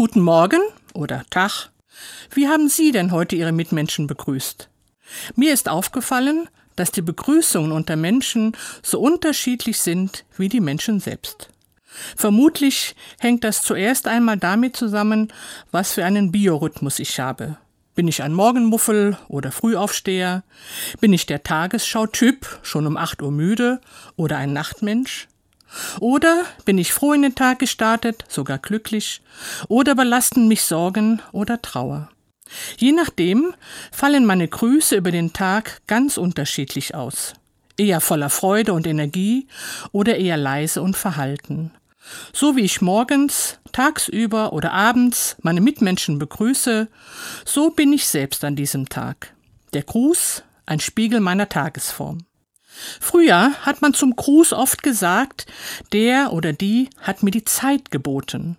Guten Morgen oder Tag. Wie haben Sie denn heute Ihre Mitmenschen begrüßt? Mir ist aufgefallen, dass die Begrüßungen unter Menschen so unterschiedlich sind wie die Menschen selbst. Vermutlich hängt das zuerst einmal damit zusammen, was für einen Biorhythmus ich habe. Bin ich ein Morgenmuffel oder Frühaufsteher? Bin ich der Tagesschautyp, schon um 8 Uhr müde oder ein Nachtmensch? Oder bin ich froh in den Tag gestartet, sogar glücklich? Oder belasten mich Sorgen oder Trauer? Je nachdem fallen meine Grüße über den Tag ganz unterschiedlich aus. Eher voller Freude und Energie oder eher leise und verhalten. So wie ich morgens, tagsüber oder abends meine Mitmenschen begrüße, so bin ich selbst an diesem Tag. Der Gruß ein Spiegel meiner Tagesform. Früher hat man zum Gruß oft gesagt, der oder die hat mir die Zeit geboten.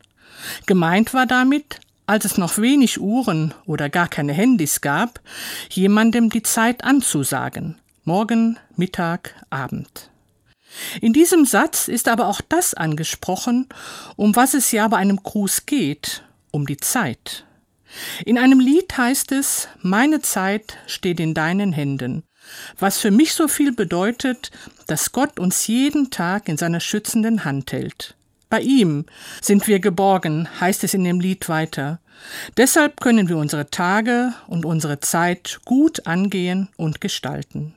Gemeint war damit, als es noch wenig Uhren oder gar keine Handys gab, jemandem die Zeit anzusagen. Morgen, Mittag, Abend. In diesem Satz ist aber auch das angesprochen, um was es ja bei einem Gruß geht, um die Zeit. In einem Lied heißt es, meine Zeit steht in deinen Händen, was für mich so viel bedeutet, dass Gott uns jeden Tag in seiner schützenden Hand hält. Bei ihm sind wir geborgen, heißt es in dem Lied weiter. Deshalb können wir unsere Tage und unsere Zeit gut angehen und gestalten.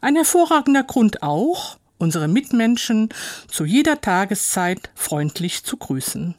Ein hervorragender Grund auch, unsere Mitmenschen zu jeder Tageszeit freundlich zu grüßen.